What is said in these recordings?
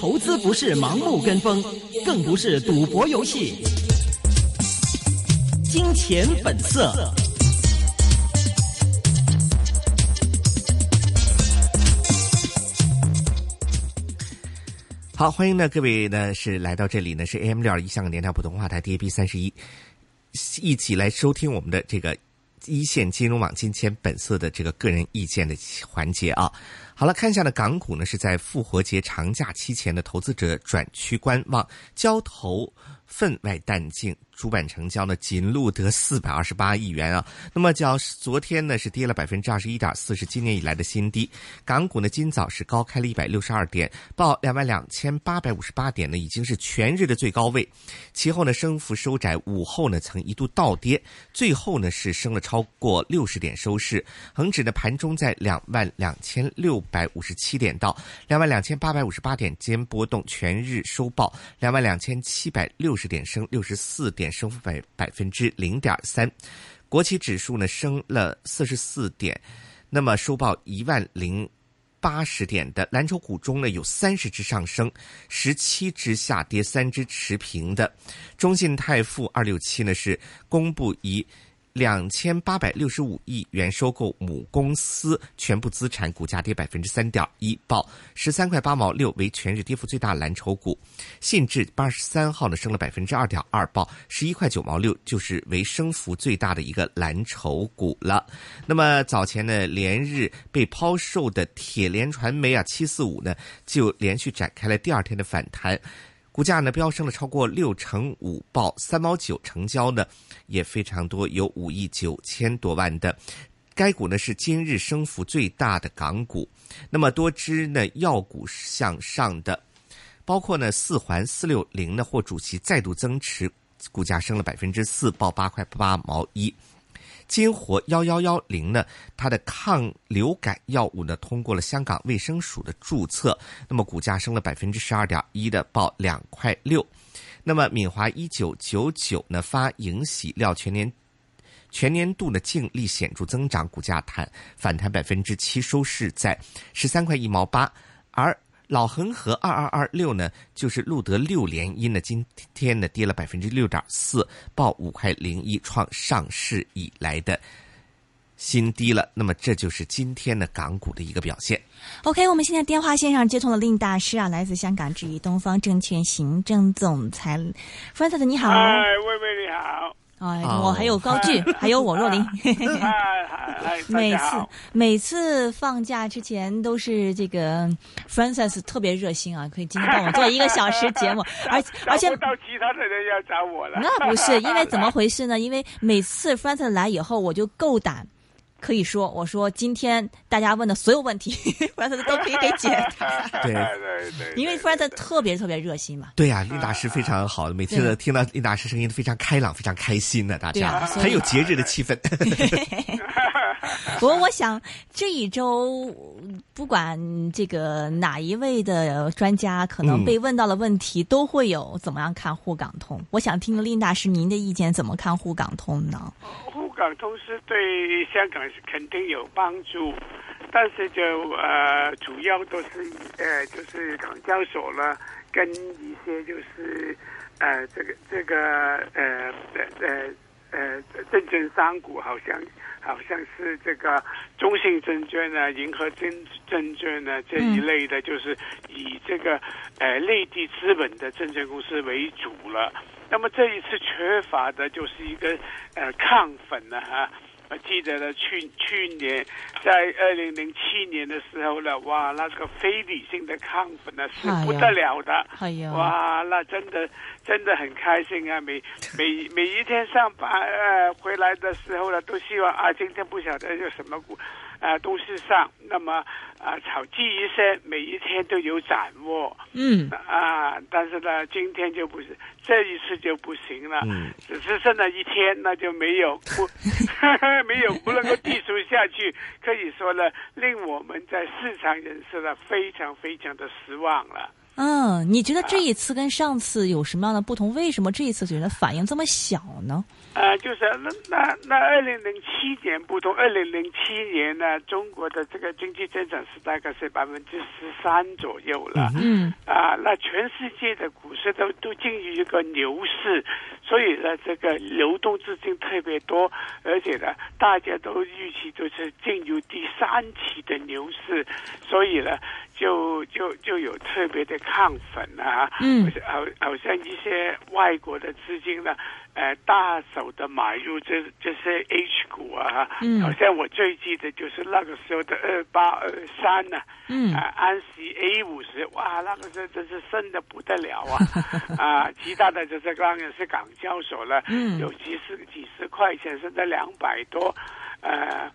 投资不是盲目跟风，更不是赌博游戏。金钱本色。好，欢迎呢各位呢是来到这里呢是 AM 六二一香港电台普通话台 DAB 三十一，一起来收听我们的这个一线金融网金钱本色的这个个人意见的环节啊。好了，看一下的，港股呢是在复活节长假期前的投资者转趋观望，交投分外淡静。主板成交呢，仅录得四百二十八亿元啊。那么，较昨天呢是跌了百分之二十一点四，是今年以来的新低。港股呢今早是高开了一百六十二点，报两万两千八百五十八点呢，已经是全日的最高位。其后呢升幅收窄，午后呢曾一度倒跌，最后呢是升了超过六十点收市。恒指呢盘中在两万两千六百五十七点到两万两千八百五十八点间波动，全日收报两万两千七百六十点，升六十四点。升幅百百分之零点三，国企指数呢升了四十四点，那么收报一万零八十点的蓝筹股中呢有三十只上升，十七只下跌，三只持平的。中信泰富二六七呢是公布一。两千八百六十五亿元收购母公司全部资产，股价跌百分之三点一，报十三块八毛六，为全日跌幅最大蓝筹股。信智八十三号呢升了百分之二点二，报十一块九毛六，就是为升幅最大的一个蓝筹股了。那么早前呢连日被抛售的铁联传媒啊七四五呢就连续展开了第二天的反弹。股价呢飙升了超过六成五，报三毛九，成交呢也非常多，有五亿九千多万的。该股呢是今日升幅最大的港股。那么多只呢药股向上的，包括呢四环四六零呢获主席再度增持，股价升了百分之四，报八块八毛一。金活幺幺幺零呢，它的抗流感药物呢通过了香港卫生署的注册，那么股价升了百分之十二点一的，报两块六。那么敏华一九九九呢发盈喜料全年全年度的净利显著增长，股价弹反弹百分之七，收市在十三块一毛八，而。老恒和二二二六呢，就是录得六连阴呢，今天呢跌了百分之六点四，报五块零一，创上市以来的新低了。那么这就是今天的港股的一个表现。OK，我们现在电话线上接通了令大师啊，来自香港至于东方证券行政总裁 f r a n c i s 你好。哎，薇薇你好。哎，我还有高俊，还有我若琳。每次每次放假之前都是这个 Francis 特别热心啊，可以今天帮我做一个小时节目，而而且到其他的人要找我了。那不是因为怎么回事呢？因为每次 Francis 来以后，我就够胆。可以说，我说今天大家问的所有问题，弗兰特都可以给解答。对对对，因为弗兰特特别特别热心嘛。对呀，林大师非常好，每次听到林大师声音都非常开朗，非常开心的，大家很有节日的气氛。不过，我想这一周不管这个哪一位的专家，可能被问到了问题，都会有怎么样看沪港通。我想听林大师您的意见，怎么看沪港通呢？港通是对香港是肯定有帮助，但是就呃主要都是呃就是港交所了，跟一些就是呃这个这个呃呃呃证券商股好像好像是这个中信证券呢、银河证证券呢这一类的，就是以这个呃内地资本的证券公司为主了。那么这一次缺乏的就是一个呃亢奋了哈，我记得呢去去年在二零零七年的时候呢，哇，那个非理性的亢奋呢是不得了的，哇，那真的真的很开心啊！每 每每一天上班呃回来的时候呢，都希望啊今天不晓得有什么股。啊，东西上，那么啊，炒记一些，每一天都有掌握。嗯。啊，但是呢，今天就不是，这一次就不行了。嗯。只是剩了一天，那就没有不，没有不能够继续下去，可以说呢，令我们在市场人士呢非常非常的失望了。嗯，你觉得这一次跟上次有什么样的不同？为什么这一次觉得反应这么小呢？呃，就是那那那二零零七年不同，二零零七年呢，中国的这个经济增长是大概是百分之十三左右了。嗯啊，那全世界的股市都都进入一个牛市，所以呢，这个流动资金特别多，而且呢，大家都预期都是进入第三期的牛市，所以呢，就就就有特别的亢奋啊，嗯好好像一些外国的资金呢，呃，大手的买入这这些 H 股啊，嗯好像我最记得就是那个时候的二八二三呢，嗯啊，安息 A 五十，哇，那个时候真是升的不得了啊！啊，其他的就是当然是港交所了，嗯有几十几十块钱，甚至两百多，呃。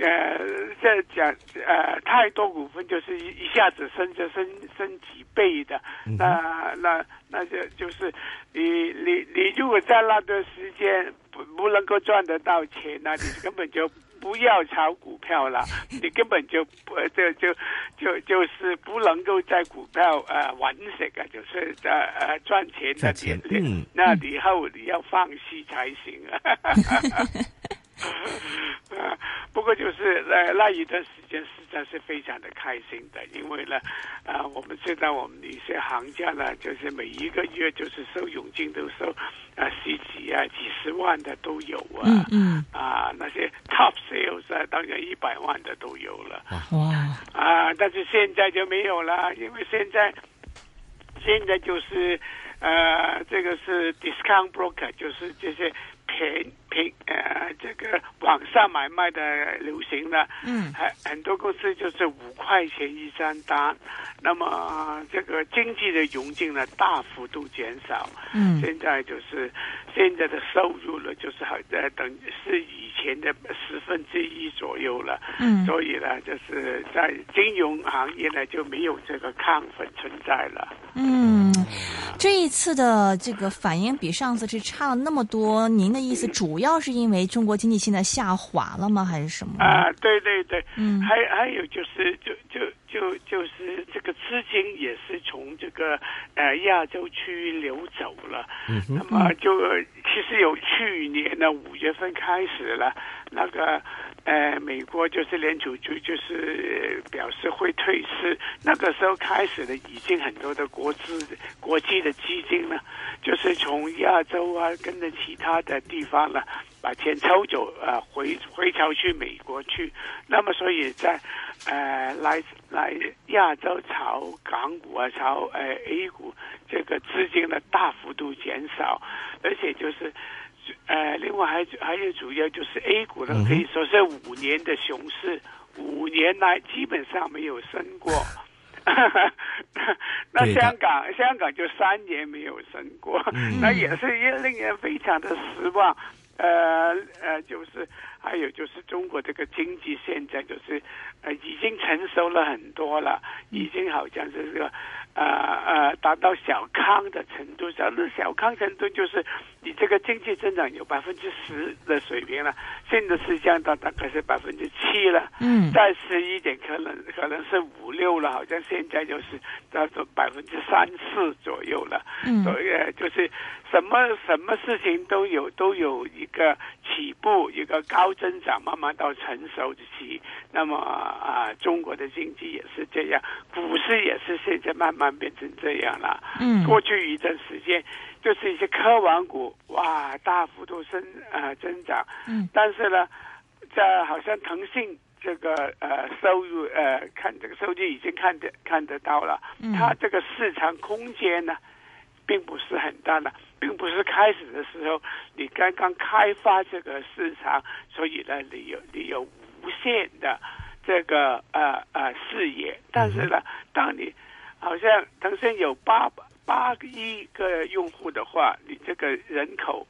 呃，这讲呃，太多股份就是一一下子升就升升几倍的，那那那就就是你你你如果在那段时间不不能够赚得到钱，那你根本就不要炒股票了，你根本就不就就就就是不能够在股票呃玩食啊，就是呃呃赚钱的赚钱嗯那以后你要放弃才行啊。啊，不过就是呃那一段时间实在是非常的开心的，因为呢，啊，我们知道我们一些行家呢，就是每一个月就是收佣金都收啊十几啊几十万的都有啊，嗯嗯，啊那些 top sales 啊，当然一百万的都有了。哇，啊，但是现在就没有了，因为现在现在就是呃，这个是 discount broker，就是这些便便呃这个网上买卖的流行了，嗯很很多公司就是五块钱一张单，那么这个经济的融进呢大幅度减少，嗯现在就是现在的收入呢，就是好呃等是以前的十分之一左右了。嗯所以呢，就是在金融行业呢就没有这个亢奋存在了。嗯，这一次的这个反应比上次是差了那么多。您的意思主要是因为中国经济现在下滑了吗？还是什么？啊，对对对，嗯还还有就是，就就就就是这个资金也是从这个呃亚洲区域流走了。嗯那么就呃其实有去年的五月份开始了，那个呃美国就是联储局就是表示会退市，那个时候开始的已经很多的国资国际的基金呢，就是从亚洲啊跟着其他的地方呢。把钱抽走，呃，回回潮去美国去。那么，所以在呃来来亚洲炒港股啊，炒呃 A 股，这个资金呢大幅度减少，而且就是呃，另外还还有主要就是 A 股呢，可以说是五年的熊市，五年来基本上没有升过。那香港香港就三年没有升过，那也是令人非常的失望。呃呃，就是还有就是中国这个经济现在就是呃已经成熟了很多了，已经好像是这个呃呃达到小康的程度。小那小康程度就是你这个经济增长有百分之十的水平了，现在是降到大概是百分之七了。嗯再十一点可能可能是五六了，好像现在就是到百分之三四左右了。嗯所以呃就是什么什么事情都有都有一个起步，一个高增长，慢慢到成熟期。那么啊、中国的经济也是这样，股市也是现在慢慢变成这样了。嗯过去一段时间，就是一些科网股哇大幅度增呃增长，嗯但是呢，这好像腾讯这个呃收入呃看这个收据已经看得看得到了，嗯它这个市场空间呢，并不是很大的，并不是开始的时候你刚刚开发这个市场，所以呢你有你有无限的这个呃呃视野，但是呢，当你好像腾讯有八八亿个用户的话，你这个人口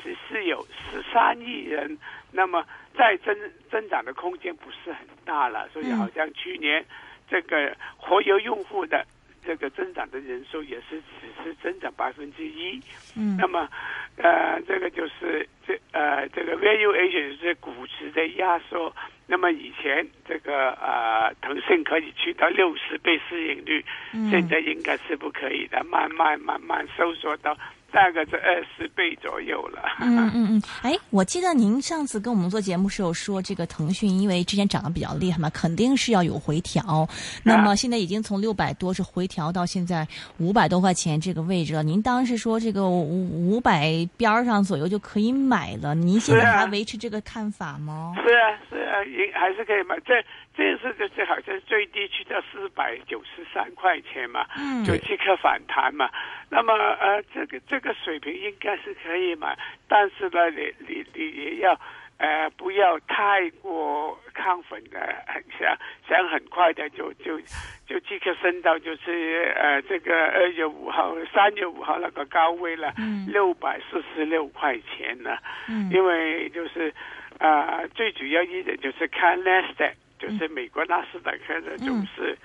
只是有十三亿人，那么再增增长的空间不是很大了，所以好像去年这个活跃用户的这个增长的人数也是只是增长百分之一。嗯那么，呃，这个就是这呃这个 valuation 是估值的压缩。那么以前这个呃腾讯可以去到六十倍市盈率，现在应该是不可以的，慢慢慢慢收缩到大概是二十倍左右了。嗯嗯嗯，哎，我记得您上次跟我们做节目时候说，这个腾讯因为之前涨得比较厉害嘛，肯定是要有回调。那么现在已经从六百多是回调到现在五百多块钱这个位置了。您当时说这个五五百边儿上左右就可以买了，您现在还维持这个看法吗？是啊，是啊，也还是可以买。这这次就是好像最低去到四百九十三块钱嘛，嗯就即刻反弹嘛。那么呃，这个这个水平应该是可以买，但是呢，你你你也要呃不要太过亢奋的，很想想很快的就就就即刻升到就是呃这个二月五号、三月五号那个高位了，六百四十六块钱呢。嗯因为就是啊、呃最主要一点就是看 NASDAQ，就是美国纳斯达克的走势。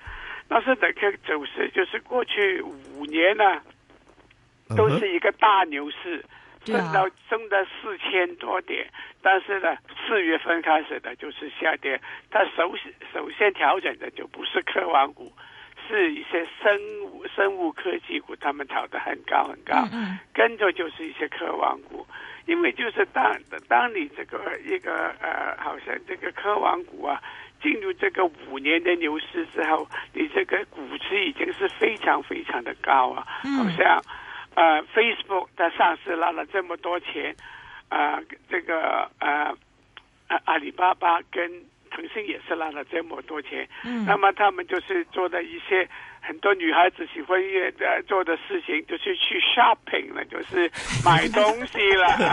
纳斯达克走势就是过去五年呢、都是一个大牛市，升到升到四千多点，但是呢，四月份开始的就是下跌。它首首先调整的就不是科网股，是一些生物生物科技股，他们炒得很高很高。嗯跟着就是一些科网股，因为就是当当你这个一个呃，好像这个科网股啊，进入这个五年的牛市之后，你这个股值已经是非常非常的高啊，嗯好像呃 Facebook 它上市拿了这么多钱，啊、这个呃阿阿里巴巴跟腾讯也是拿了这么多钱，嗯那么他们就是做的一些很多女孩子喜欢呃做的事情，就是去 shopping 了，就是买东西了，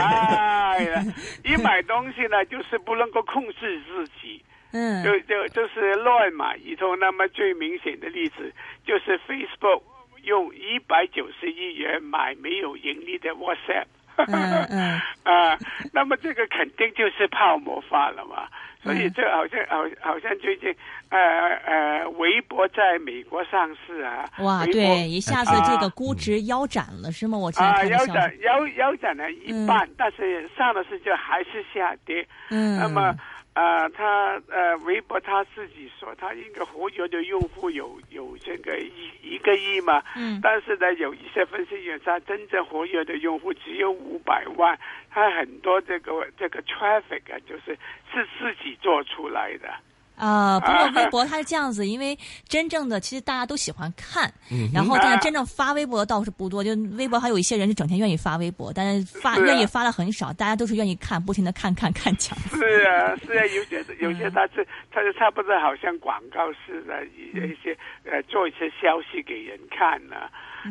哎呀，一买东西呢，就是不能够控制自己。嗯就就就是乱买一通。那么最明显的例子就是 Facebook 用一百九十亿元买没有盈利的 WhatsApp。嗯嗯 啊，那么这个肯定就是泡沫化了嘛，所以嗯这好像好好像最近呃呃，微博在美国上市啊，哇，对，一下子这个啊估值腰斩了是吗？我今天啊，腰。斩腰腰斩了一半，但是上了市就还是下跌。嗯，那么呃，他呃，微博他自己说，他应该活跃的用户有有这个一一个亿嘛，嗯但是呢，有一些分析员他真正活跃的用户只有五百万，他很多这个这个 traffic 啊，就是是自己做出来的。啊，不过 微博它是这样子，因为真正的其实大家都喜欢看，然后但是真正发微博的倒是不多。就微博还有一些人是整天愿意发微博，但是发是啊愿意发的很少，大家都是愿意看，不停的看看看讲。是啊，是啊，有些 有些他是他是差不多好像广告似的，一一些呃做一些消息给人看呢、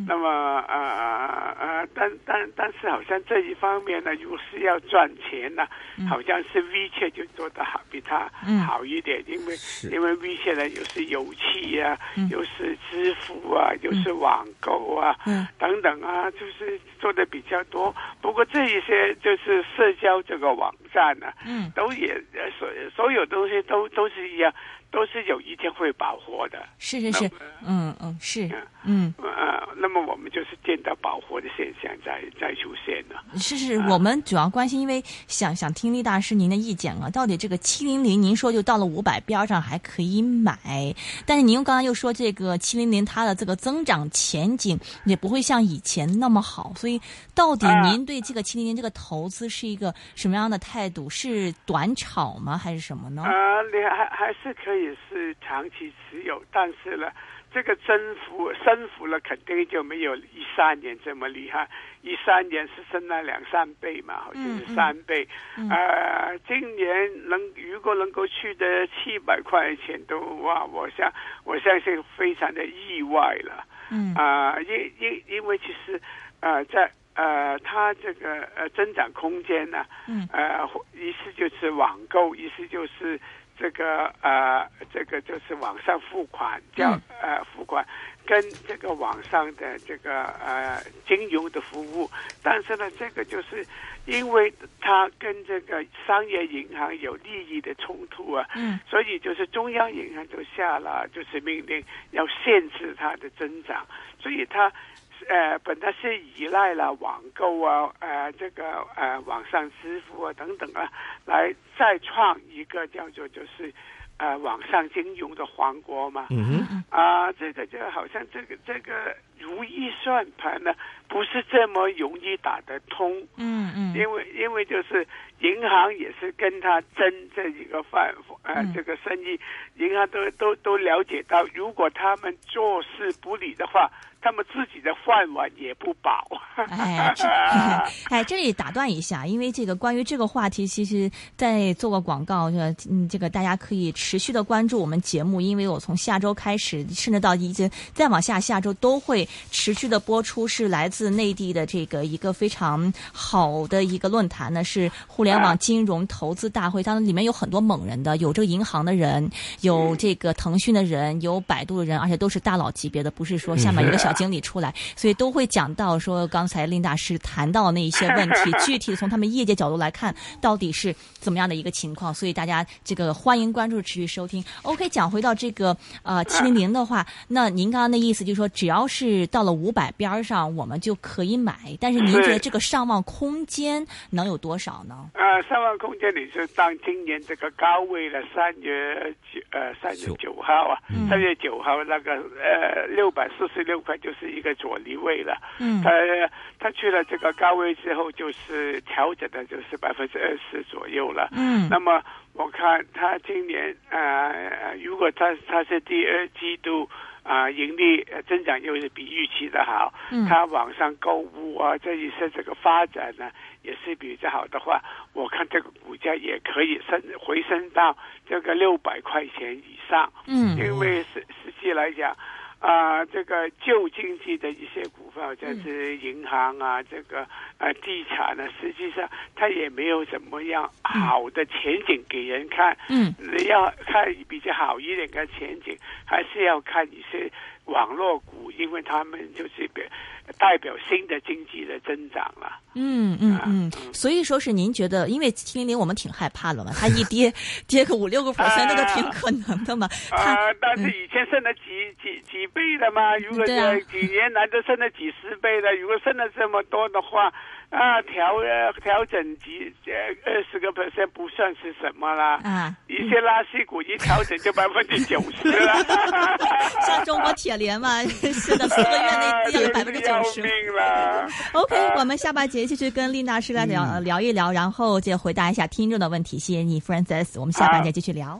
那么呃呃，但但但是好像这一方面呢，如果是要赚钱呢，好像是 WeChat 就做得好，比它好一点，因为因为 WeChat 呢又是油气啊，又是支付啊，又是网购啊，嗯。等等啊，就是做的比较多。不过这一些就是社交这个网站呢、嗯。都也呃所所有东西都都是一样，都是有一天会饱和的。是是是。嗯嗯是，嗯。呃，那么我们就是见到饱和的现象在在出现了。是是，我们主要关心，因为想想听力大师您的意见啊，到底这个七零零，您说就到了五百边儿上还可以买，但是您又刚刚又说这个七零零它的这个增长前景也不会像以前那么好，所以到底啊您对这个七零零这个投资是一个什么样的态度？是短炒吗，还是什么呢？啊，你还还是可以是长期持有，但是呢，这个增幅升幅了，肯定就没有一三年这么厉害。一三年是升了两三倍嘛，好像是三倍。呃，今年能如果能够去的七百块钱都哇，我相我相信非常的意外了。嗯啊、因因因为其实呃，在呃，它这个呃增长空间呢，嗯呃，一是就是网购，一是就是这个呃，这个就是网上付款叫、嗯。呃付款，跟这个网上的这个呃金融的服务，但是呢，这个就是因为它跟这个商业银行有利益的冲突啊，嗯，所以就是中央银行就下了就是命令要限制它的增长，所以它呃本来是依赖了网购啊，呃这个呃网上支付啊等等啊，来再创一个叫做就是呃网上金融的王国嘛，嗯哼，啊，这个就好像这个这个如意算盘呢，不是这么容易打得通，嗯嗯，因为因为就是银行也是跟他争这一个饭呃、嗯。这个生意，银行都都都了解到，如果他们坐视不理的话，他们自己的饭碗也不保。哎，这 哎，这里打断一下，因为这个关于这个话题，其实在做个广告，这嗯，这个大家可以持续的关注我们节目，因为我从下周开始，甚至到一直再往下，下周都会持续的播出，是来自内地的这个一个非常好的一个论坛呢，是互联网金融投资大会，当中里面有很多猛人的，有这个银行的人，有这个腾讯的人，有百度的人，而且都是大佬级别的，不是说下面一个小经理出来，所以都会讲到说刚才林大师谈到那一些问题，具体从他们业界角度来看，到底是怎么样的一个情况，所以大家这个欢迎关注，持续收听。OK，讲回到这个呃七零零的话，那您刚刚的意思就是说，只要是到了五百边儿上，我们就可以买，但是您觉得这个上望空间能有多少呢？呃，上望空间你是当今年这个高位了，三月九呃三月九九号啊嗯，三、月九号那个呃六百四十六块就是一个左离位了。嗯他他去了这个高位之后，就是调整的就是百分之二十左右了。嗯那么我看他今年呃，如果他他是第二季度啊、盈利呃增长又是比预期的好，嗯它网上购物啊这一些这个发展呢也是比较好的话，我看这个股价也可以升回升到这个六百块钱以上。嗯因为实实际来讲，啊、这个旧经济的一些股票，像是银行啊，这个呃地产呢，实际上它也没有怎么样好的前景给人看。嗯要看比较好一点的前景，还是要看一些网络股，因为他们就是表代表新的经济的增长了。嗯嗯嗯，所以说是您觉得，因为七零零我们挺害怕的嘛，它一跌跌个五六个 percent，那个挺可能的嘛。它啊、但是以前升了几几几倍的嘛，如果几年来都升了几十倍的，如果升了这么多的话，啊，调呃调整几呃二十个 percent 不算是什么啦。啊，一些垃圾股一调整就百分之九十了，像中国铁联嘛，是的，四个月内跌了百分之九十。命了。OK，我们下半节继续跟丽娜师来聊、聊一聊，然后就回答一下听众的问题。谢谢你，Francis。我们下半节继续聊。